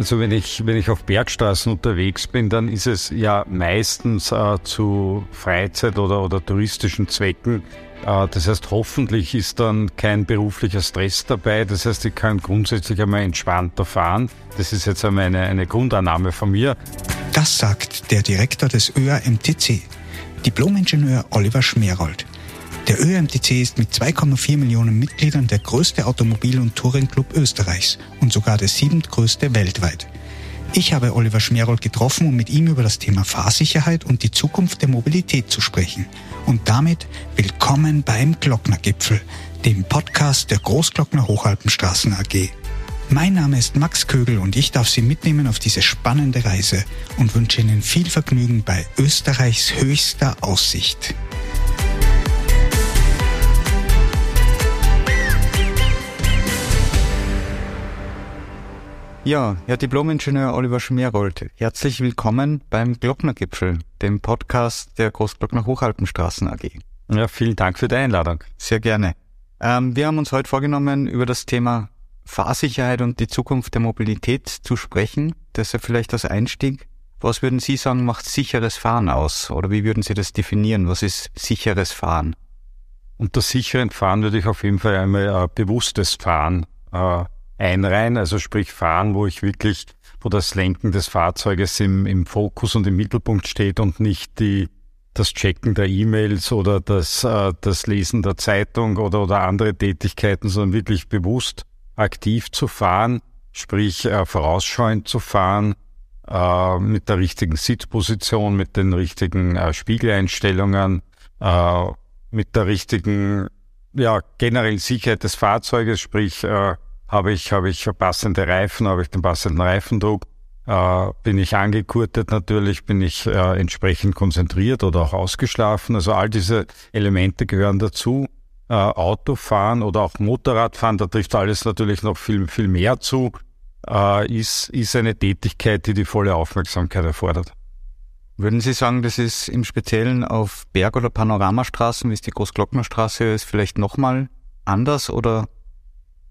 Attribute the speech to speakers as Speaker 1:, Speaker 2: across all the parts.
Speaker 1: Also wenn ich, wenn ich auf Bergstraßen unterwegs bin, dann ist es ja meistens äh, zu Freizeit- oder, oder touristischen Zwecken. Äh, das heißt, hoffentlich ist dann kein beruflicher Stress dabei. Das heißt, ich kann grundsätzlich einmal entspannter fahren. Das ist jetzt einmal eine, eine Grundannahme von mir.
Speaker 2: Das sagt der Direktor des ÖAMTC, Diplomingenieur Oliver Schmerold. Der ÖMTC ist mit 2,4 Millionen Mitgliedern der größte Automobil- und Touringclub Österreichs und sogar der siebentgrößte weltweit. Ich habe Oliver Schmerold getroffen, um mit ihm über das Thema Fahrsicherheit und die Zukunft der Mobilität zu sprechen. Und damit willkommen beim Glocknergipfel, dem Podcast der Großglockner Hochalpenstraßen AG. Mein Name ist Max Kögel und ich darf Sie mitnehmen auf diese spannende Reise und wünsche Ihnen viel Vergnügen bei Österreichs höchster Aussicht.
Speaker 3: Ja, Herr Diplomingenieur Oliver Schmerold, herzlich willkommen beim Glocknergipfel, dem Podcast der Großglockner Hochalpenstraßen AG.
Speaker 1: Ja, vielen Dank für die Einladung.
Speaker 3: Sehr gerne. Ähm, wir haben uns heute vorgenommen, über das Thema Fahrsicherheit und die Zukunft der Mobilität zu sprechen. Deshalb vielleicht als Einstieg. Was würden Sie sagen, macht sicheres Fahren aus? Oder wie würden Sie das definieren? Was ist sicheres Fahren?
Speaker 1: Unter sicheren Fahren würde ich auf jeden Fall einmal äh, bewusstes Fahren äh, einreihen, also sprich fahren, wo ich wirklich, wo das Lenken des Fahrzeuges im, im Fokus und im Mittelpunkt steht und nicht die, das Checken der E-Mails oder das, äh, das Lesen der Zeitung oder, oder andere Tätigkeiten, sondern wirklich bewusst aktiv zu fahren, sprich äh, vorausschauend zu fahren, äh, mit der richtigen Sitzposition, mit den richtigen äh, Spiegeleinstellungen, äh, mit der richtigen, ja, generell Sicherheit des Fahrzeuges, sprich, äh, habe ich, habe ich passende Reifen, habe ich den passenden Reifendruck, äh, bin ich angegurtet natürlich, bin ich äh, entsprechend konzentriert oder auch ausgeschlafen. Also all diese Elemente gehören dazu. Äh, Autofahren oder auch Motorradfahren, da trifft alles natürlich noch viel, viel mehr zu, äh, ist, ist eine Tätigkeit, die die volle Aufmerksamkeit erfordert.
Speaker 3: Würden Sie sagen, das ist im Speziellen auf Berg- oder Panoramastraßen, wie es die Großglocknerstraße ist, vielleicht nochmal anders oder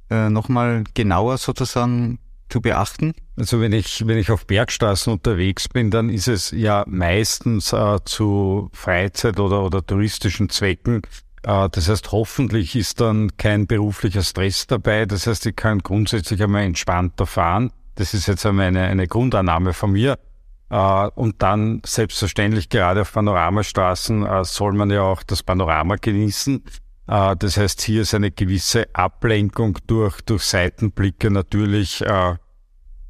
Speaker 3: äh, nochmal genauer sozusagen zu beachten?
Speaker 1: Also wenn ich, wenn ich auf Bergstraßen unterwegs bin, dann ist es ja meistens äh, zu Freizeit- oder, oder touristischen Zwecken. Äh, das heißt, hoffentlich ist dann kein beruflicher Stress dabei. Das heißt, ich kann grundsätzlich einmal entspannter fahren. Das ist jetzt einmal eine, eine Grundannahme von mir. Uh, und dann selbstverständlich gerade auf Panoramastraßen uh, soll man ja auch das Panorama genießen. Uh, das heißt, hier ist eine gewisse Ablenkung durch, durch Seitenblicke natürlich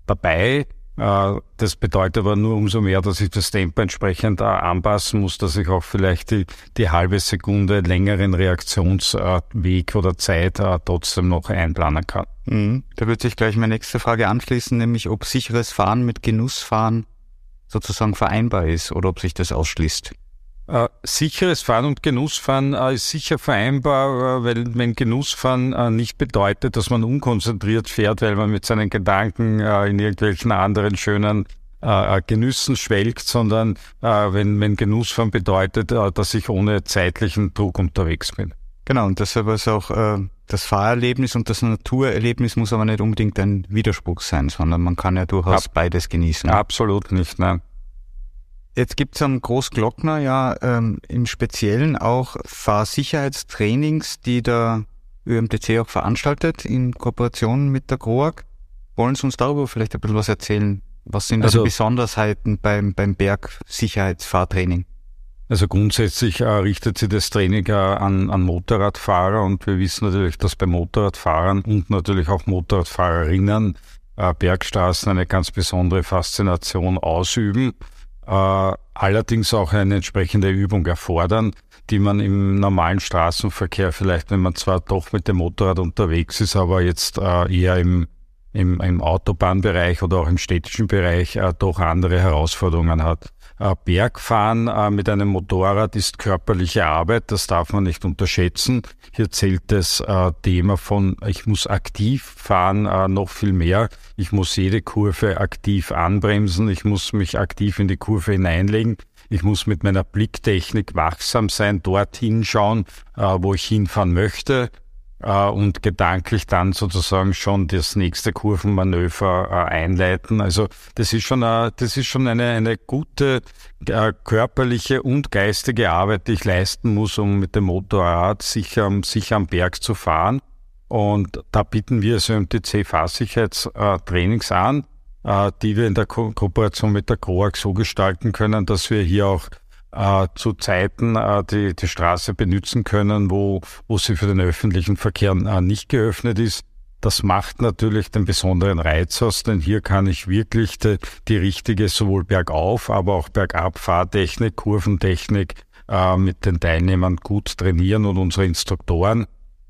Speaker 1: dabei. Das bedeutet aber nur umso mehr, dass ich das Tempo entsprechend anpassen muss, dass ich auch vielleicht die, die halbe Sekunde längeren Reaktionsweg oder Zeit trotzdem noch einplanen kann.
Speaker 3: Mhm. Da wird sich gleich meine nächste Frage anschließen, nämlich ob sicheres Fahren mit Genussfahren sozusagen vereinbar ist oder ob sich das ausschließt?
Speaker 1: Äh, sicheres Fahren und Genussfahren äh, ist sicher vereinbar, äh, weil wenn Genussfahren äh, nicht bedeutet, dass man unkonzentriert fährt, weil man mit seinen Gedanken äh, in irgendwelchen anderen schönen äh, Genüssen schwelgt, sondern wenn, wenn Genussfahren bedeutet, dass ich ohne zeitlichen Druck unterwegs bin.
Speaker 3: Genau, und deshalb ist auch das Fahrerlebnis und das Naturerlebnis muss aber nicht unbedingt ein Widerspruch sein, sondern man kann ja durchaus Ab beides genießen.
Speaker 1: Absolut nicht, nein.
Speaker 3: Jetzt gibt's am Großglockner ja ähm, im Speziellen auch Fahrsicherheitstrainings, die der ÖMTC auch veranstaltet in Kooperation mit der GROAG. Wollen Sie uns darüber vielleicht ein bisschen was erzählen? Was sind also, die Besonderheiten beim, beim Bergsicherheitsfahrtraining?
Speaker 1: Also grundsätzlich äh, richtet sich das Training äh, an, an Motorradfahrer und wir wissen natürlich, dass bei Motorradfahrern und natürlich auch Motorradfahrerinnen äh, Bergstraßen eine ganz besondere Faszination ausüben, allerdings auch eine entsprechende Übung erfordern, die man im normalen Straßenverkehr vielleicht, wenn man zwar doch mit dem Motorrad unterwegs ist, aber jetzt äh, eher im im, im Autobahnbereich oder auch im städtischen Bereich äh, doch andere Herausforderungen hat. Äh, Bergfahren äh, mit einem Motorrad ist körperliche Arbeit, das darf man nicht unterschätzen. Hier zählt das äh, Thema von, ich muss aktiv fahren, noch viel mehr. Ich muss jede Kurve aktiv anbremsen, ich muss mich aktiv in die Kurve hineinlegen. Ich muss mit meiner Blicktechnik wachsam sein, dorthin schauen, wo ich hinfahren möchte. Äh, und gedanklich dann sozusagen schon das nächste Kurvenmanöver äh, einleiten. Also das ist schon, äh, das ist schon eine, eine gute körperliche und geistige Arbeit, die ich leisten muss, um mit dem Motorrad sicher, sicher am Berg zu fahren. Und da bieten wir so MTC Fahrsicherheitstrainings an, die wir in der Ko Kooperation mit der COAG so gestalten können, dass wir hier auch äh, zu Zeiten äh, die, die Straße benutzen können, wo, wo sie für den öffentlichen Verkehr äh, nicht geöffnet ist. Das macht natürlich den besonderen Reiz aus, denn hier kann ich wirklich die, die richtige sowohl bergauf, aber auch bergab Fahrtechnik, Kurventechnik äh, mit den Teilnehmern gut trainieren und unsere Instruktoren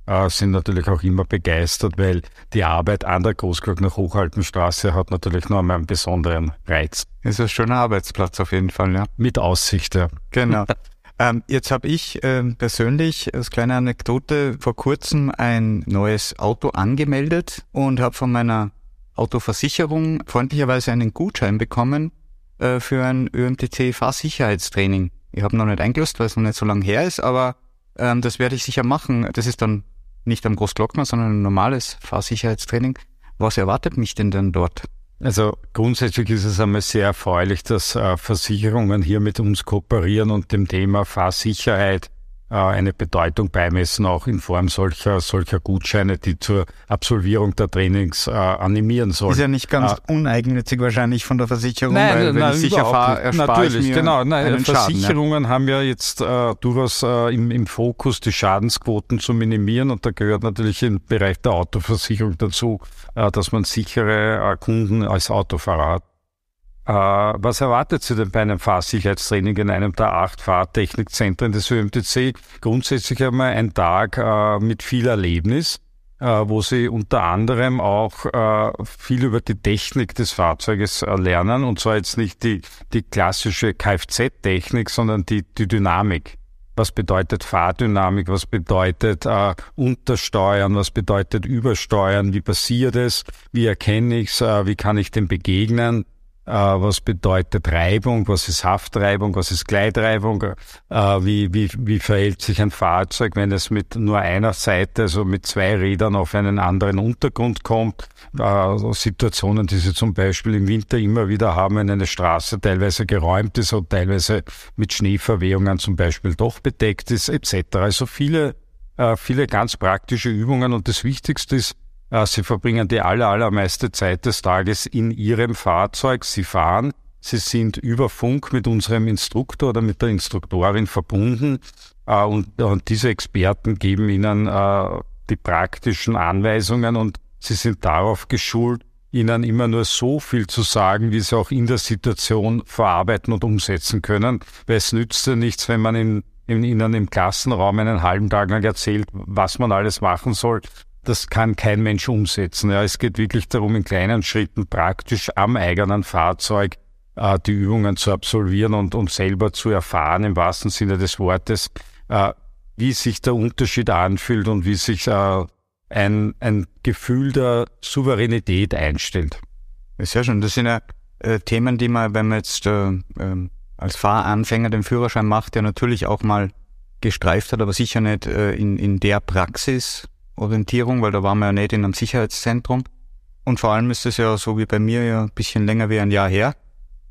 Speaker 1: äh, sind natürlich auch immer begeistert, weil die Arbeit an der Großglockner Hochhaltenstraße hat natürlich noch einmal einen besonderen Reiz.
Speaker 3: Ist ein schöner Arbeitsplatz auf jeden Fall, ja.
Speaker 1: Mit Aussicht, ja.
Speaker 3: Genau. Ähm, jetzt habe ich ähm, persönlich als kleine Anekdote vor kurzem ein neues Auto angemeldet und habe von meiner Autoversicherung freundlicherweise einen Gutschein bekommen äh, für ein ÖMTC Fahrsicherheitstraining. Ich habe noch nicht eingelöst, weil es noch nicht so lange her ist, aber ähm, das werde ich sicher machen. Das ist dann nicht am Großglockner, sondern ein normales Fahrsicherheitstraining. Was erwartet mich denn dann dort?
Speaker 1: Also grundsätzlich ist es einmal sehr erfreulich, dass äh, Versicherungen hier mit uns kooperieren und dem Thema Fahrsicherheit eine Bedeutung beimessen, auch in Form solcher, solcher Gutscheine, die zur Absolvierung der Trainings äh, animieren sollen.
Speaker 3: Ist ja nicht ganz äh, uneigennützig wahrscheinlich von der Versicherung,
Speaker 1: nein, weil wenn nein, ich sicher fahre, Natürlich, genau. Nein, Versicherungen Schaden, ja. haben ja jetzt äh, durchaus äh, im, im Fokus, die Schadensquoten zu minimieren und da gehört natürlich im Bereich der Autoversicherung dazu, äh, dass man sichere äh, Kunden als Autofahrer hat. Äh, was erwartet Sie denn bei einem Fahrsicherheitstraining in einem der acht Fahrtechnikzentren des ÖMTC? Grundsätzlich einmal ein Tag äh, mit viel Erlebnis, äh, wo Sie unter anderem auch viel über die Technik des Fahrzeuges lernen. Und zwar jetzt nicht die, die klassische Kfz-Technik, sondern die, die Dynamik. Was bedeutet Fahrdynamik, was bedeutet äh, Untersteuern, was bedeutet Übersteuern, wie passiert es, wie erkenne ich es, äh, wie kann ich dem begegnen, äh, was bedeutet Reibung, was ist Haftreibung, was ist Gleitreibung, äh, wie, wie, wie verhält sich ein Fahrzeug, wenn es mit nur einer Seite, also mit zwei Rädern auf einen anderen Untergrund kommt. Äh, Situationen, die Sie zum Beispiel im Winter immer wieder haben, wenn eine Straße teilweise geräumt ist und teilweise mit Schneeverwehungen zum Beispiel doch bedeckt ist, etc. Also viele, viele ganz praktische Übungen und das Wichtigste ist, äh, sie verbringen die aller, allermeiste Zeit des Tages in Ihrem Fahrzeug. Sie fahren. Sie sind über Funk mit unserem Instruktor oder mit der Instruktorin verbunden. Äh, und, diese Experten geben Ihnen äh, die praktischen Anweisungen und Sie sind darauf geschult, Ihnen immer nur so viel zu sagen, wie Sie auch in der Situation verarbeiten und umsetzen können. Weil es nützt ja nichts, wenn man in, in Ihnen im Klassenraum einen halben Tag lang erzählt, was man alles machen soll das kann kein Mensch umsetzen. Ja, es geht wirklich darum, in kleinen Schritten praktisch am eigenen Fahrzeug äh, die Übungen zu absolvieren und, und selber zu erfahren, im wahrsten Sinne des Wortes, äh, wie sich der Unterschied anfühlt und wie sich äh, ein, ein Gefühl der Souveränität einstellt.
Speaker 3: Sehr schön. Das sind ja äh, Themen, die man, wenn man jetzt äh, äh, als Fahranfänger den Führerschein macht, ja natürlich auch mal gestreift hat, aber sicher nicht äh, in, in der Praxis, Orientierung, weil da waren wir ja nicht in einem Sicherheitszentrum. Und vor allem ist es ja so wie bei mir ja ein bisschen länger wie ein Jahr her.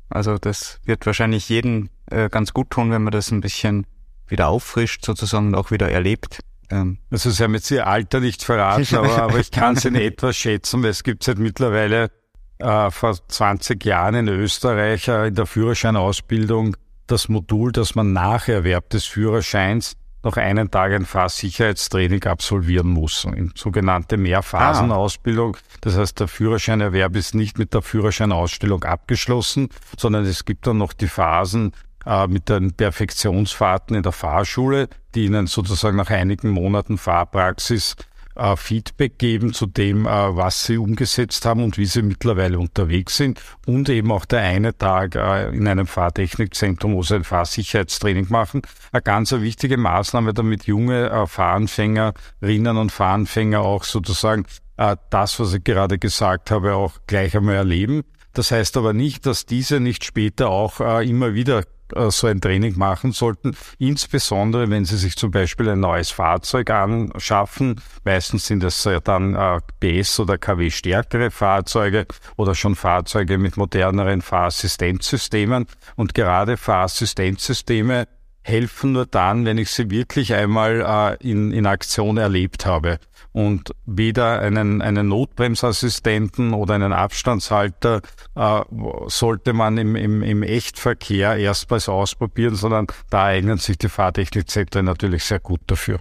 Speaker 3: Also das wird wahrscheinlich jeden äh, ganz gut tun, wenn man das ein bisschen wieder auffrischt sozusagen und auch wieder erlebt.
Speaker 1: Ähm. Also Sie haben jetzt Ihr Alter nicht verraten, aber, aber ich kann es in etwas schätzen, weil es gibt seit mittlerweile äh, vor 20 Jahren in Österreich äh, in der Führerscheinausbildung das Modul, dass man nach Erwerb des Führerscheins noch einen Tag ein Fahrsicherheitstraining absolvieren muss. Sogenannte Mehrphasenausbildung. Das heißt, der Führerscheinerwerb ist nicht mit der Führerscheinausstellung abgeschlossen, sondern es gibt dann noch die Phasen äh, mit den Perfektionsfahrten in der Fahrschule, die Ihnen sozusagen nach einigen Monaten Fahrpraxis äh, Feedback geben zu dem, äh, was sie umgesetzt haben und wie sie mittlerweile unterwegs sind. Und eben auch der eine Tag äh, in einem Fahrtechnikzentrum, wo sie ein Fahrsicherheitstraining machen. Eine ganz wichtige Maßnahme, damit junge äh, Fahranfängerinnen und Fahranfänger auch sozusagen äh, das, was ich gerade gesagt habe, auch gleich einmal erleben. Das heißt aber nicht, dass diese nicht später auch äh, immer wieder so ein Training machen sollten, insbesondere wenn Sie sich zum Beispiel ein neues Fahrzeug anschaffen. Meistens sind es dann äh, PS oder KW stärkere Fahrzeuge oder schon Fahrzeuge mit moderneren Fahrassistenzsystemen. Und gerade Fahrassistenzsysteme helfen nur dann, wenn ich sie wirklich einmal äh, in, in Aktion erlebt habe und weder einen, einen Notbremsassistenten oder einen Abstandshalter äh, sollte man im, im, im Echtverkehr erstmals ausprobieren, sondern da eignen sich die Fahrtechnikzentren natürlich sehr gut dafür.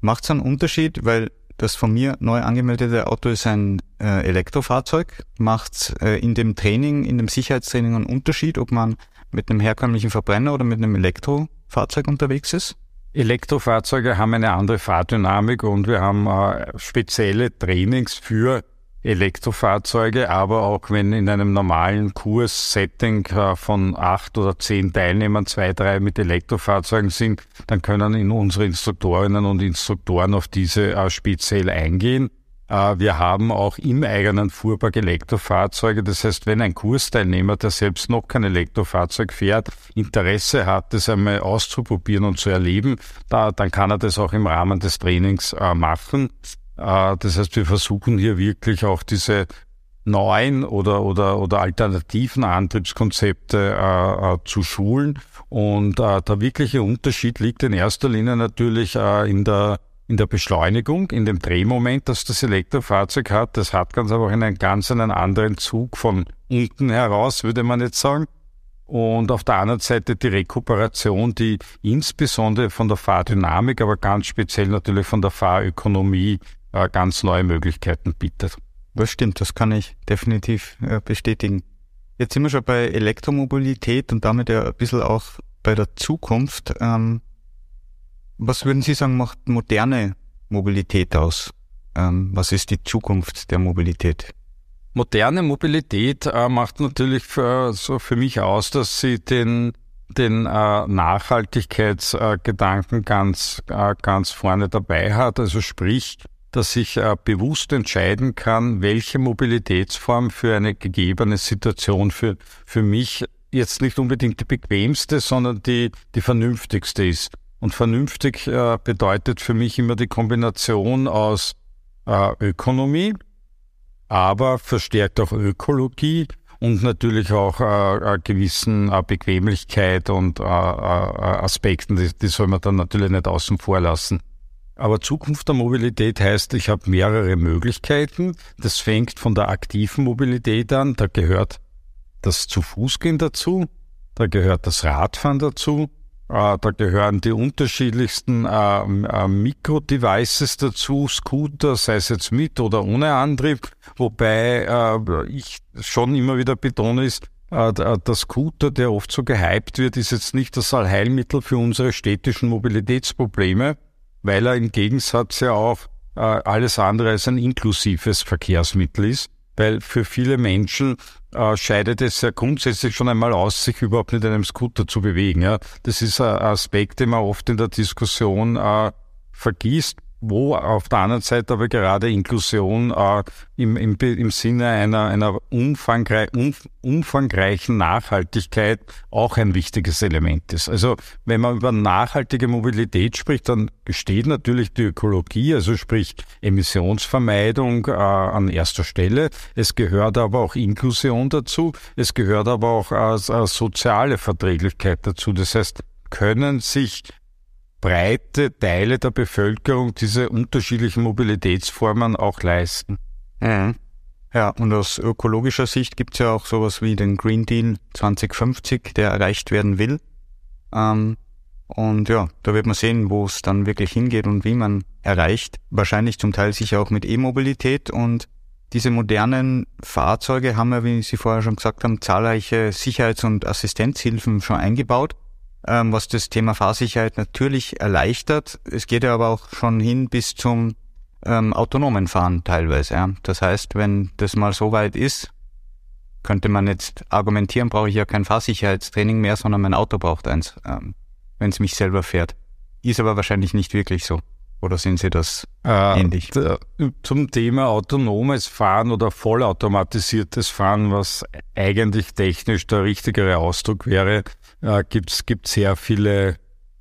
Speaker 3: Macht es einen Unterschied, weil das von mir neu angemeldete Auto ist ein äh, Elektrofahrzeug. Macht äh, in dem Training, in dem Sicherheitstraining einen Unterschied, ob man mit einem herkömmlichen Verbrenner oder mit einem Elektrofahrzeug unterwegs ist?
Speaker 1: Elektrofahrzeuge haben eine andere Fahrdynamik und wir haben äh, spezielle Trainings für Elektrofahrzeuge, aber auch wenn in einem normalen Kurssetting äh, von acht oder zehn Teilnehmern zwei, drei mit Elektrofahrzeugen sind, dann können in unsere Instruktorinnen und Instruktoren auf diese äh, speziell eingehen. Äh, wir haben auch im eigenen Fuhrpark Elektrofahrzeuge. Das heißt, wenn ein Kursteilnehmer, der selbst noch kein Elektrofahrzeug fährt, Interesse hat, das einmal auszuprobieren und zu erleben, da, dann kann er das auch im Rahmen des Trainings äh, machen. Äh, das heißt, wir versuchen hier wirklich auch diese neuen oder, oder, oder alternativen Antriebskonzepte äh, äh, zu schulen. Und äh, der wirkliche Unterschied liegt in erster Linie natürlich äh, in der in der Beschleunigung, in dem Drehmoment, das das Elektrofahrzeug hat. Das hat ganz einfach einen ganz einen anderen Zug von unten heraus, würde man jetzt sagen. Und auf der anderen Seite die Rekuperation, die insbesondere von der Fahrdynamik, aber ganz speziell natürlich von der Fahrökonomie äh, ganz neue Möglichkeiten bietet.
Speaker 3: Das stimmt, das kann ich definitiv äh, bestätigen. Jetzt sind wir schon bei Elektromobilität und damit ja ein bisschen auch bei der Zukunft. Ähm, was würden Sie sagen, macht moderne Mobilität aus? Ähm, was ist die Zukunft der Mobilität?
Speaker 1: Moderne Mobilität äh, macht natürlich für, so für mich aus, dass sie den, den äh, Nachhaltigkeitsgedanken äh, ganz, ganz vorne dabei hat. Also sprich, dass ich äh, bewusst entscheiden kann, welche Mobilitätsform für eine gegebene Situation für, für mich jetzt nicht unbedingt die bequemste, sondern die, die vernünftigste ist. Und vernünftig äh, bedeutet für mich immer die Kombination aus äh, Ökonomie, aber verstärkt auch Ökologie und natürlich auch äh, gewissen äh, Bequemlichkeit und äh, äh, Aspekten, die, die soll man dann natürlich nicht außen vor lassen. Aber Zukunft der Mobilität heißt, ich habe mehrere Möglichkeiten. Das fängt von der aktiven Mobilität an. Da gehört das zu Fußgehen dazu. Da gehört das Radfahren dazu. Äh, da gehören die unterschiedlichsten äh, äh, Mikro-Devices dazu, Scooter, sei es jetzt mit oder ohne Antrieb, wobei äh, ich schon immer wieder betone ist, äh, der Scooter, der oft so gehypt wird, ist jetzt nicht das Allheilmittel für unsere städtischen Mobilitätsprobleme, weil er im Gegensatz ja auch äh, alles andere als ein inklusives Verkehrsmittel ist weil für viele Menschen äh, scheidet es ja grundsätzlich schon einmal aus, sich überhaupt mit einem Scooter zu bewegen. Ja. Das ist ein Aspekt, den man oft in der Diskussion äh, vergisst wo auf der anderen Seite aber gerade Inklusion äh, im, im, im Sinne einer, einer umfangrei um, umfangreichen Nachhaltigkeit auch ein wichtiges Element ist. Also wenn man über nachhaltige Mobilität spricht, dann steht natürlich die Ökologie, also sprich Emissionsvermeidung äh, an erster Stelle. Es gehört aber auch Inklusion dazu. Es gehört aber auch äh, soziale Verträglichkeit dazu. Das heißt, können sich breite Teile der Bevölkerung diese unterschiedlichen Mobilitätsformen auch leisten.
Speaker 3: Mhm. Ja, und aus ökologischer Sicht gibt es ja auch sowas wie den Green Deal 2050, der erreicht werden will. Ähm, und ja, da wird man sehen, wo es dann wirklich hingeht und wie man erreicht. Wahrscheinlich zum Teil sicher auch mit E-Mobilität und diese modernen Fahrzeuge haben ja, wie Sie vorher schon gesagt haben, zahlreiche Sicherheits- und Assistenzhilfen schon eingebaut ähm, was das Thema Fahrsicherheit natürlich erleichtert. Es geht ja aber auch schon hin bis zum ähm, autonomen Fahren teilweise. Ja. Das heißt, wenn das mal so weit ist, könnte man jetzt argumentieren, brauche ich ja kein Fahrsicherheitstraining mehr, sondern mein Auto braucht eins, ähm, wenn es mich selber fährt. Ist aber wahrscheinlich nicht wirklich so. Oder sehen Sie das äh, ähnlich.
Speaker 1: Zum Thema autonomes Fahren oder vollautomatisiertes Fahren, was eigentlich technisch der richtigere Ausdruck wäre, äh, gibt es sehr viele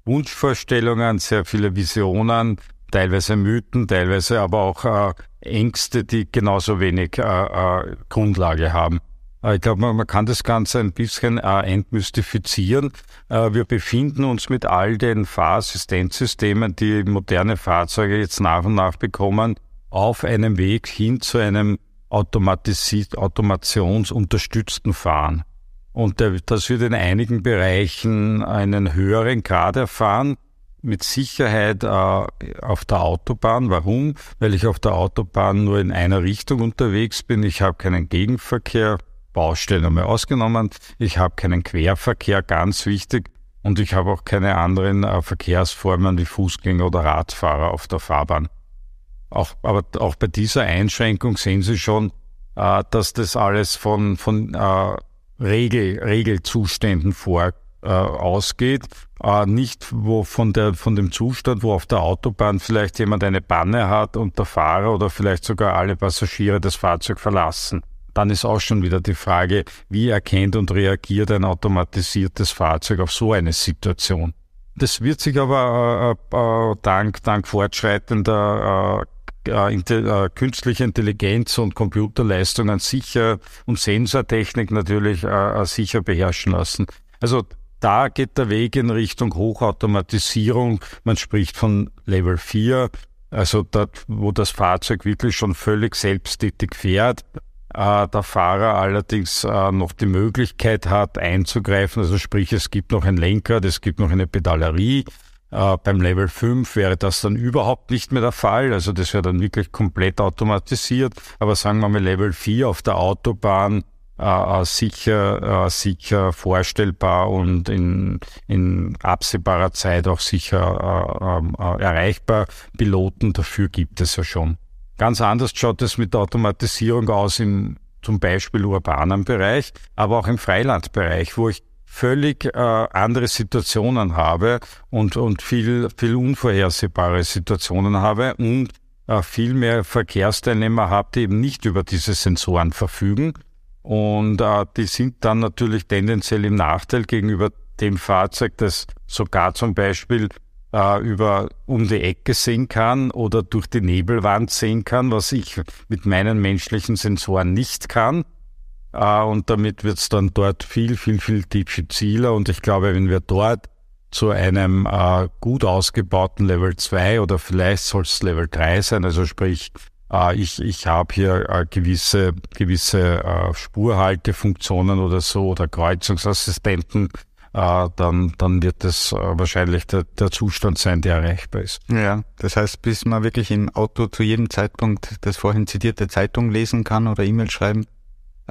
Speaker 1: Wunschvorstellungen, sehr viele Visionen, teilweise Mythen, teilweise aber auch äh, Ängste, die genauso wenig äh, äh, Grundlage haben. Äh, ich glaube, man, man, kann das Ganze ein bisschen äh, entmystifizieren. Äh, wir befinden uns mit all den Fahrassistenzsystemen, die moderne Fahrzeuge jetzt nach und nach bekommen, auf einem Weg hin zu einem automatisiert, automationsunterstützten Fahren. Und das wird in einigen Bereichen einen höheren Grad erfahren mit Sicherheit äh, auf der Autobahn. Warum? Weil ich auf der Autobahn nur in einer Richtung unterwegs bin. Ich habe keinen Gegenverkehr, Baustellen einmal ausgenommen. Ich habe keinen Querverkehr, ganz wichtig. Und ich habe auch keine anderen äh, Verkehrsformen wie Fußgänger oder Radfahrer auf der Fahrbahn. Auch, aber auch bei dieser Einschränkung sehen Sie schon, äh, dass das alles von, von äh, Regel, Regelzuständen vor, äh, ausgeht, äh, nicht wo von, der, von dem Zustand, wo auf der Autobahn vielleicht jemand eine Panne hat und der Fahrer oder vielleicht sogar alle Passagiere das Fahrzeug verlassen. Dann ist auch schon wieder die Frage, wie erkennt und reagiert ein automatisiertes Fahrzeug auf so eine Situation. Das wird sich aber äh, äh, dank, dank fortschreitender äh, künstliche Intelligenz und Computerleistungen sicher und Sensortechnik natürlich äh, sicher beherrschen lassen. Also da geht der Weg in Richtung Hochautomatisierung. Man spricht von Level 4, also dort, wo das Fahrzeug wirklich schon völlig selbsttätig fährt. Äh, der Fahrer allerdings äh, noch die Möglichkeit hat einzugreifen, also sprich es gibt noch ein Lenkrad, es gibt noch eine Pedalerie. Äh, beim Level 5 wäre das dann überhaupt nicht mehr der Fall, also das wäre dann wirklich komplett automatisiert. Aber sagen wir mal Level 4 auf der Autobahn äh, äh, sicher, äh, sicher vorstellbar und in, in absehbarer Zeit auch sicher äh, ähm, äh, erreichbar. Piloten dafür gibt es ja schon. Ganz anders schaut es mit der Automatisierung aus im zum Beispiel urbanen Bereich, aber auch im Freilandbereich, wo ich völlig äh, andere Situationen habe und, und viel, viel unvorhersehbare Situationen habe und äh, viel mehr Verkehrsteilnehmer habe, die eben nicht über diese Sensoren verfügen und äh, die sind dann natürlich tendenziell im Nachteil gegenüber dem Fahrzeug, das sogar zum Beispiel äh, über um die Ecke sehen kann oder durch die Nebelwand sehen kann, was ich mit meinen menschlichen Sensoren nicht kann. Äh, und damit wird es dann dort viel, viel, viel diffiziler. Und ich glaube, wenn wir dort zu einem äh, gut ausgebauten Level 2 oder vielleicht soll es Level 3 sein, also sprich äh, ich, ich habe hier äh, gewisse, gewisse äh, Spurhaltefunktionen oder so oder Kreuzungsassistenten, äh, dann, dann wird das äh, wahrscheinlich der, der Zustand sein, der erreichbar ist.
Speaker 3: Ja, das heißt, bis man wirklich im Auto zu jedem Zeitpunkt das vorhin zitierte Zeitung lesen kann oder E-Mail schreiben,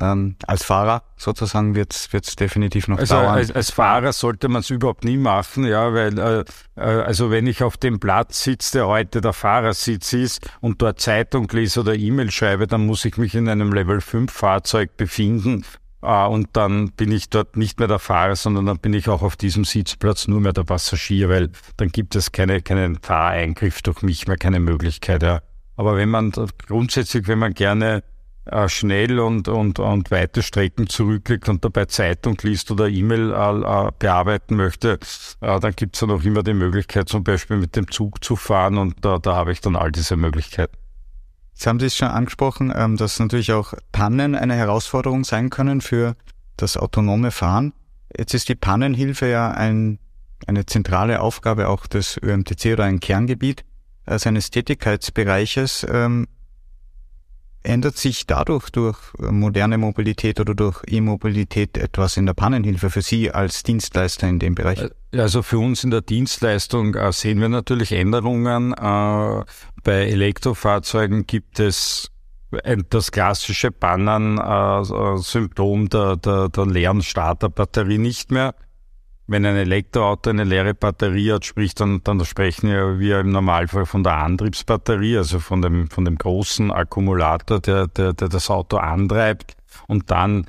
Speaker 3: ähm, als Fahrer sozusagen wird es definitiv noch
Speaker 1: also
Speaker 3: dauern.
Speaker 1: Als, als Fahrer sollte man es überhaupt nie machen, ja, weil äh, äh, also wenn ich auf dem Platz sitze, der heute der Fahrersitz ist und dort Zeitung lese oder E-Mail schreibe, dann muss ich mich in einem Level 5 Fahrzeug befinden äh, und dann bin ich dort nicht mehr der Fahrer, sondern dann bin ich auch auf diesem Sitzplatz nur mehr der Passagier, weil dann gibt es keine, keinen Fahreingriff durch mich mehr, keine Möglichkeit. Ja. Aber wenn man grundsätzlich, wenn man gerne äh, schnell und, und, und weite Strecken zurücklegt und dabei Zeitung liest oder E-Mail äh, äh bearbeiten möchte, äh, dann gibt es ja noch immer die Möglichkeit, zum Beispiel mit dem Zug zu fahren und da, da habe ich dann all diese Möglichkeiten.
Speaker 3: Jetzt haben Sie es schon angesprochen, ähm, dass natürlich auch Pannen eine Herausforderung sein können für das autonome Fahren. Jetzt ist die Pannenhilfe ja ein, eine zentrale Aufgabe auch des ÖMTC oder ein Kerngebiet äh, seines Tätigkeitsbereiches. Ähm, Ändert sich dadurch durch moderne Mobilität oder durch E-Mobilität etwas in der Pannenhilfe für Sie als Dienstleister in dem Bereich?
Speaker 1: Äh, also für uns in der Dienstleistung äh, sehen wir natürlich Änderungen. Äh, bei Elektrofahrzeugen gibt es das klassische Bannen-Symptom der, der, der leeren Starterbatterie nicht mehr wenn ein Elektroauto eine leere Batterie hat, sprich dann, dann sprechen wir im Normalfall von der Antriebsbatterie, also von dem, von dem großen Akkumulator, der, der, der das Auto antreibt und dann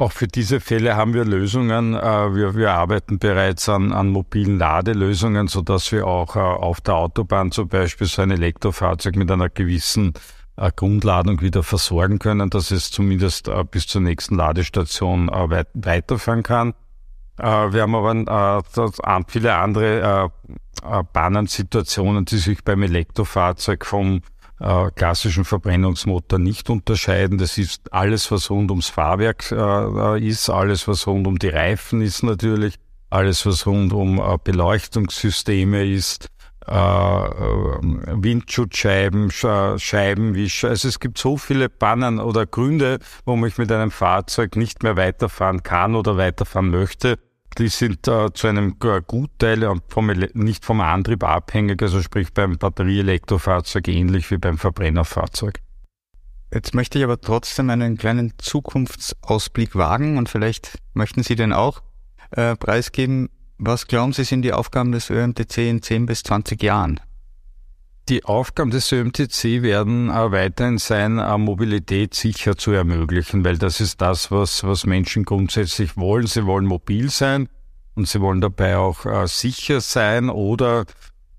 Speaker 1: Auch für diese Fälle haben wir Lösungen. Äh, wir, wir arbeiten bereits an, an mobilen Ladelösungen, so dass wir auch äh, auf der Autobahn zum Beispiel so ein Elektrofahrzeug mit einer gewissen äh, Grundladung wieder versorgen können, dass es zumindest bis zur nächsten Ladestation weit, weiterfahren kann. Wir haben aber viele andere Bahnsituationen, die sich beim Elektrofahrzeug vom äh, klassischen Verbrennungsmotor nicht unterscheiden. Das ist alles, was rund ums Fahrwerk äh, ist, alles, was rund um die Reifen ist natürlich, alles, was rund um äh, Beleuchtungssysteme ist, äh, äh Windschutzscheiben, Scheibenwischer. Also es gibt so viele Bannen oder Gründe, warum ich mit einem Fahrzeug nicht mehr weiterfahren kann oder weiterfahren möchte die sind äh, zu einem Gutteil vom, nicht vom Antrieb abhängig, also sprich beim Batterieelektrofahrzeug ähnlich wie beim Verbrennerfahrzeug.
Speaker 3: Jetzt möchte ich aber trotzdem einen kleinen Zukunftsausblick wagen und vielleicht möchten Sie den auch äh, preisgeben. Was glauben Sie sind die Aufgaben des ÖMTC in 10 bis 20 Jahren?
Speaker 1: Die Aufgaben des ÖMTC werden weiterhin sein, Mobilität sicher zu ermöglichen, weil das ist das, was, was Menschen grundsätzlich wollen. Sie wollen mobil sein und sie wollen dabei auch äh, sicher sein oder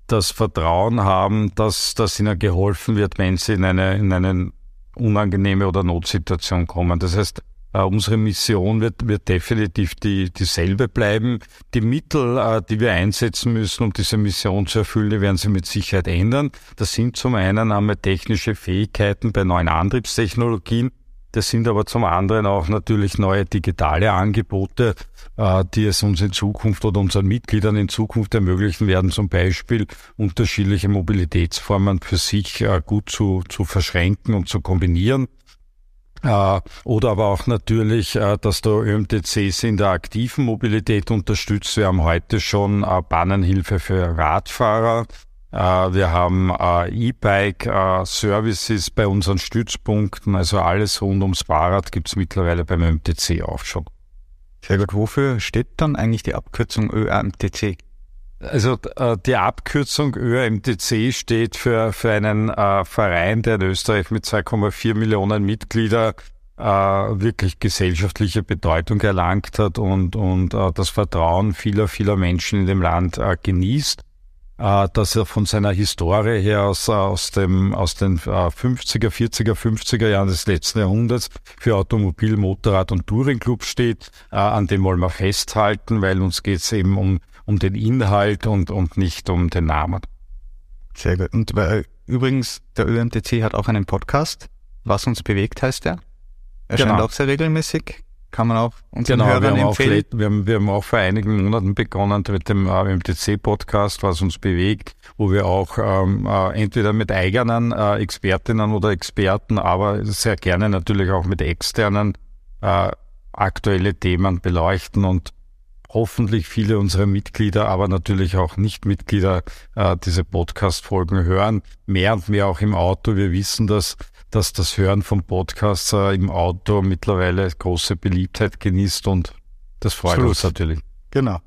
Speaker 1: das Vertrauen haben, dass, dass ihnen geholfen wird, wenn sie in eine, in eine unangenehme oder Notsituation kommen. Das heißt, Uh, unsere Mission wird, wird definitiv die, dieselbe bleiben. Die Mittel, uh, die wir einsetzen müssen, um diese Mission zu erfüllen, die werden sich mit Sicherheit ändern. Das sind zum einen einmal technische Fähigkeiten bei neuen Antriebstechnologien. Das sind aber zum anderen auch natürlich neue digitale Angebote, uh, die es uns in Zukunft oder unseren Mitgliedern in Zukunft ermöglichen werden, zum Beispiel unterschiedliche Mobilitätsformen für sich gut zu, zu verschränken und zu kombinieren. Äh, oder aber auch natürlich, äh, dass der ÖMTC in der aktiven Mobilität unterstützt. Wir haben heute schon äh, Bahnenhilfe für Radfahrer. Wir haben E-Bike-Services bei unseren Stützpunkten. Also alles rund ums Fahrrad gibt es mittlerweile beim ÖMTC auch schon.
Speaker 3: Sehr gut. Wofür steht dann eigentlich die Abkürzung ÖMTC?
Speaker 1: Also äh, die Abkürzung ÖMTC steht für, für einen äh, Verein, der in Österreich mit 2,4 Millionen Mitgliedern äh, wirklich gesellschaftliche Bedeutung erlangt hat und, und das Vertrauen vieler, vieler Menschen in dem Land genießt. Dass er von seiner Historie her aus, aus, dem, aus den 50er, 40er, 50er Jahren des letzten Jahrhunderts für Automobil, Motorrad und Touringclub steht. An dem wollen wir festhalten, weil uns geht es eben um um den Inhalt und, und nicht um den Namen.
Speaker 3: Sehr gut. Und äh, übrigens, der ÖMTC hat auch einen Podcast. Was uns bewegt heißt der. Erscheint genau. auch sehr regelmäßig. Kann man auch unseren genau, Hörern wir haben empfehlen.
Speaker 1: Auch, wir, haben, wir haben auch vor einigen Monaten begonnen mit dem ÖMTC-Podcast, was uns bewegt, wo wir auch ähm, äh, entweder mit eigenen äh, Expertinnen oder Experten, aber sehr gerne natürlich auch mit externen äh, aktuelle Themen beleuchten und hoffentlich viele unserer Mitglieder, aber natürlich auch Nichtmitglieder äh, diese Podcast-Folgen hören. Mehr und mehr auch im Auto. Wir wissen, dass, dass das Hören von Podcasts äh, im Auto mittlerweile große Beliebtheit genießt und das freut Absolut. uns natürlich.
Speaker 3: Genau.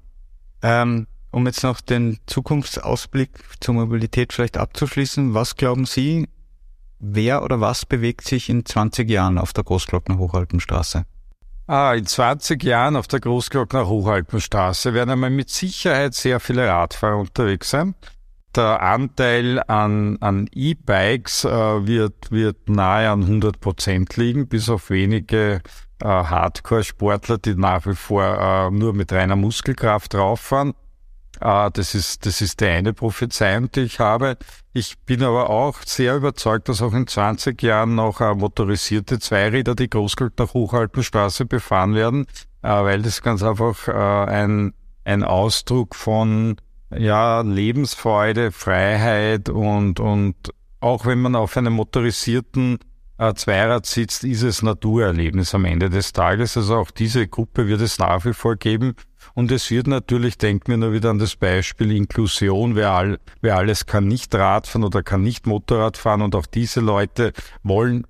Speaker 3: Ähm, um jetzt noch den Zukunftsausblick zur Mobilität vielleicht abzuschließen, was glauben Sie, wer oder was bewegt sich in 20 Jahren auf der Großglockner Hochalpenstraße?
Speaker 1: Ah, in 20 Jahren auf der Großglockner Hochalpenstraße werden einmal mit Sicherheit sehr viele Radfahrer unterwegs sein. Der Anteil an, an E-Bikes äh, wird, wird nahe an 100 Prozent liegen, bis auf wenige äh, Hardcore-Sportler, die nach wie vor äh, nur mit reiner Muskelkraft rauffahren. Äh, das ist, das ist die eine Prophezeiung, die ich habe. Ich bin aber auch sehr überzeugt, dass auch in 20 Jahren noch äh, motorisierte Zweiräder die Großgold nach Hochalpenstraße befahren werden, äh, weil das ganz einfach ein, ein Ausdruck von ja, Lebensfreude, Freiheit und, und auch wenn man auf einem motorisierten äh, Zweirad sitzt, ist es Naturerlebnis am Ende des Tages. Also auch diese Gruppe wird es nach wie vor geben. Und es wird natürlich, denken wir nur wieder an das Beispiel Inklusion, wer, all, wer alles kann nicht Radfahren oder kann nicht Motorrad fahren und auch diese Leute wollen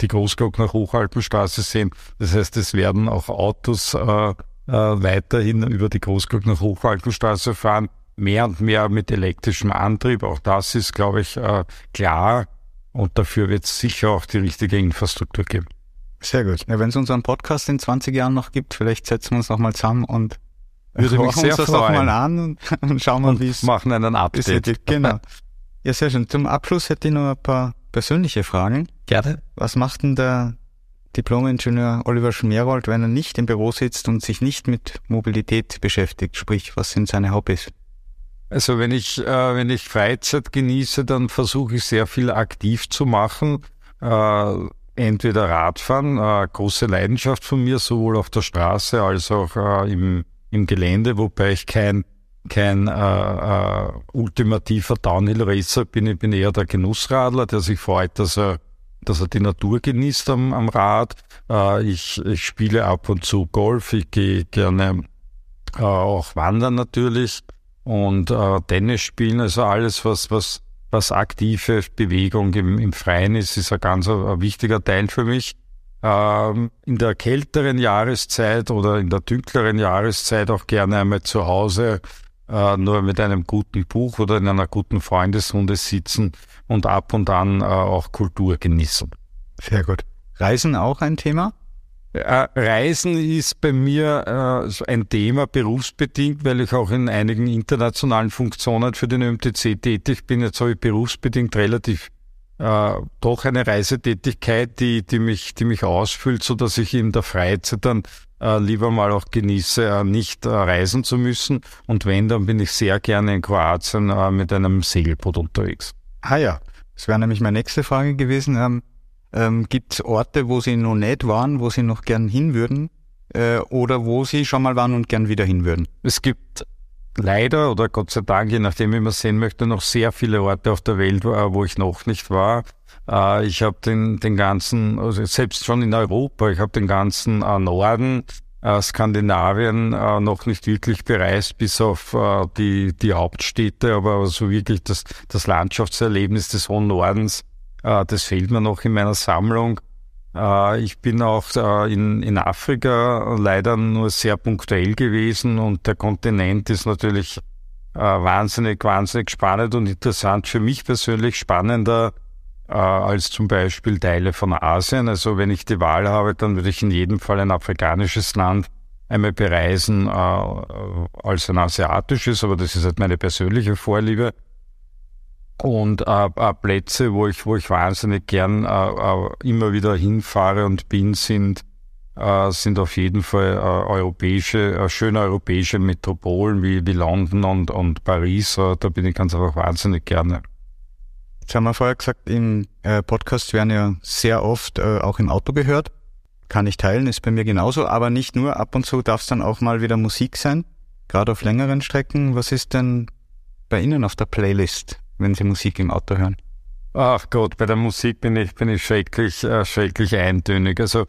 Speaker 1: die Großglock nach Hochalpenstraße sehen. Das heißt, es werden auch Autos äh, äh, weiterhin über die Großglock nach Hochalpenstraße fahren, mehr und mehr mit elektrischem Antrieb. Auch das ist, glaube ich, äh, klar. Und dafür wird es sicher auch die richtige Infrastruktur geben.
Speaker 3: Sehr gut. Ja, Wenn es unseren Podcast in 20 Jahren noch gibt, vielleicht setzen wir uns nochmal zusammen und
Speaker 1: Würde mich sehr
Speaker 3: uns das
Speaker 1: freuen.
Speaker 3: nochmal an und, und schauen mal, wie es
Speaker 1: Machen einen Update.
Speaker 3: Genau. Ja, sehr schön. Zum Abschluss hätte ich noch ein paar persönliche Fragen.
Speaker 1: Gerne.
Speaker 3: Was macht denn der Diplom-Ingenieur Oliver Schmerold, wenn er nicht im Büro sitzt und sich nicht mit Mobilität beschäftigt? Sprich, was sind seine Hobbys?
Speaker 1: Also wenn ich, äh, wenn ich Freizeit genieße, dann versuche ich sehr viel aktiv zu machen. Äh, entweder Radfahren, äh, große Leidenschaft von mir, sowohl auf der Straße als auch äh, im, im Gelände, wobei ich kein, kein äh, äh, ultimativer Downhill-Racer bin. Ich bin eher der Genussradler, der sich freut, dass er, dass er die Natur genießt am, am Rad. Äh, ich, ich spiele ab und zu Golf, ich gehe gerne äh, auch wandern natürlich und äh, Tennis spielen, also alles, was, was, was aktive Bewegung im, im Freien ist, ist ein ganz ein, wichtiger Teil für mich. Ähm, in der kälteren Jahreszeit oder in der dunkleren Jahreszeit auch gerne einmal zu Hause äh, nur mit einem guten Buch oder in einer guten Freundesrunde sitzen und ab und an äh, auch Kultur genießen.
Speaker 3: Sehr gut. Reisen auch ein Thema?
Speaker 1: Äh, Reisen ist bei mir äh, ein Thema berufsbedingt, weil ich auch in einigen internationalen Funktionen für den ÖMTC tätig bin. Jetzt habe ich berufsbedingt relativ äh, doch eine Reisetätigkeit, die, die mich, die mich ausfüllt, so dass ich in der Freizeit dann äh, lieber mal auch genieße, äh, nicht äh, reisen zu müssen. Und wenn, dann bin ich sehr gerne in Kroatien äh, mit einem Segelboot unterwegs.
Speaker 3: Ah ja, das wäre nämlich meine nächste Frage gewesen. Ähm, ähm, Gibt es Orte, wo Sie noch nicht waren, wo Sie noch gern hin würden? Äh, oder wo Sie schon mal waren und gern wieder hin würden?
Speaker 1: Es gibt leider oder Gott sei Dank, je nachdem, wie man sehen möchte, noch sehr viele Orte auf der Welt, äh, wo ich noch nicht war. Äh, Ich habe den, den ganzen, also selbst schon in Europa, ich habe den ganzen äh, Norden, Skandinavien noch nicht wirklich bereist, bis auf die, die Hauptstädte, aber so wirklich das, das Landschaftserlebnis des hohen Nordens, das fehlt mir noch in meiner Sammlung. Äh, Ich bin auch äh, in, Afrika leider nur sehr punktuell gewesen und der Kontinent ist natürlich äh, wahnsinnig, wahnsinnig spannend und interessant. Für mich persönlich spannender als zum Beispiel Teile von Asien. Also wenn ich die Wahl habe, dann würde ich in jedem Fall ein afrikanisches Land einmal bereisen als ein asiatisches, aber das ist halt meine persönliche Vorliebe. Und äh, äh, Plätze, wo ich, wo ich wahnsinnig gern äh, äh, immer wieder hinfahre und bin, sind, äh, sind auf jeden Fall äh, europäische, äh, schöne europäische Metropolen wie, wie London und, und Paris. Äh, da bin ich ganz einfach wahnsinnig gerne.
Speaker 3: Jetzt haben wir vorher gesagt, im äh, Podcast werden ja sehr oft äh, auch im Auto gehört. Kann ich teilen, ist bei mir genauso, aber nicht nur. Ab und zu darf es dann auch mal wieder Musik sein, gerade auf längeren Strecken. Was ist denn bei Ihnen auf der Playlist, wenn Sie Musik im Auto hören?
Speaker 1: Ach Gott, bei der Musik bin ich, bin ich schrecklich, äh, schrecklich eintönig. Also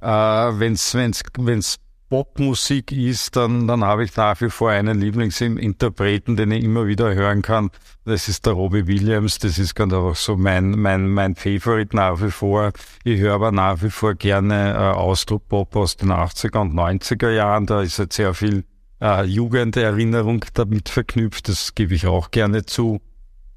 Speaker 1: äh, wenn's, wenn's, wenn's Popmusik ist, dann, dann habe ich nach wie vor einen Lieblingsinterpreten, den ich immer wieder hören kann. Das ist der Robbie Williams. Das ist ganz einfach so mein, mein, mein Favorite nach wie vor. Ich höre aber nach wie vor gerne äh, Ausdruck-Pop aus den 80er und 90er Jahren. Da ist jetzt sehr viel äh, Jugenderinnerung damit verknüpft. Das gebe ich auch gerne zu.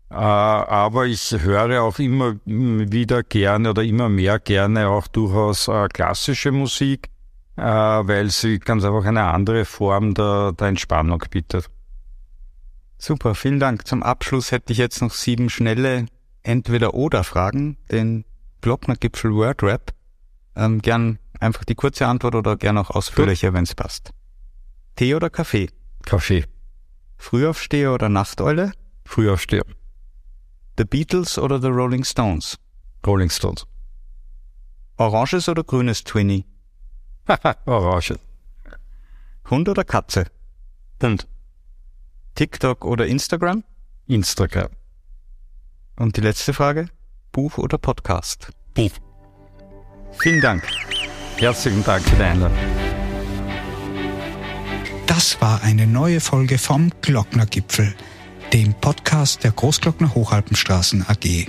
Speaker 1: Äh, aber ich höre auch immer wieder gerne oder immer mehr gerne auch durchaus äh, klassische Musik, äh, weil sie ganz einfach eine andere Form der, der Entspannung bietet.
Speaker 3: Super, vielen Dank. Zum Abschluss hätte ich jetzt noch sieben schnelle Entweder-Oder-Fragen, den Glockner-Gipfel Word Rap. Ähm, gern einfach die kurze Antwort oder gern auch ausführlicher, wenn es passt. Tee oder Kaffee?
Speaker 1: Kaffee,
Speaker 3: Frühaufsteher oder Nachteule?
Speaker 1: Frühaufsteher,
Speaker 3: The Beatles oder The Rolling Stones?
Speaker 1: Rolling Stones,
Speaker 3: Oranges oder grünes Twinny?
Speaker 1: Orange,
Speaker 3: Hund oder Katze?
Speaker 1: und
Speaker 3: TikTok oder Instagram?
Speaker 1: Instagram.
Speaker 3: Und die letzte Frage? Buch oder Podcast?
Speaker 1: Buch.
Speaker 3: Vielen Dank.
Speaker 1: Herzlichen Dank für die Einladung.
Speaker 2: Das war eine neue Folge vom Glocknergipfel, dem Podcast der Großglockner Hochalpenstraßen AG.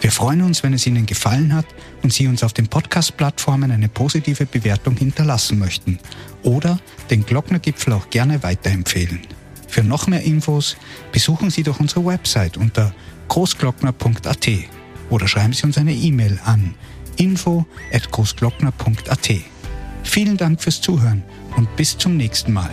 Speaker 2: Wir freuen uns, wenn es Ihnen gefallen hat und Sie uns auf den Podcast-Plattformen eine positive Bewertung hinterlassen möchten oder den Glocknergipfel auch gerne weiterempfehlen. Für noch mehr Infos besuchen Sie doch unsere Website unter großglockner.at oder schreiben Sie uns eine E-Mail an info at großglockner.at. Vielen Dank fürs Zuhören und bis zum nächsten Mal.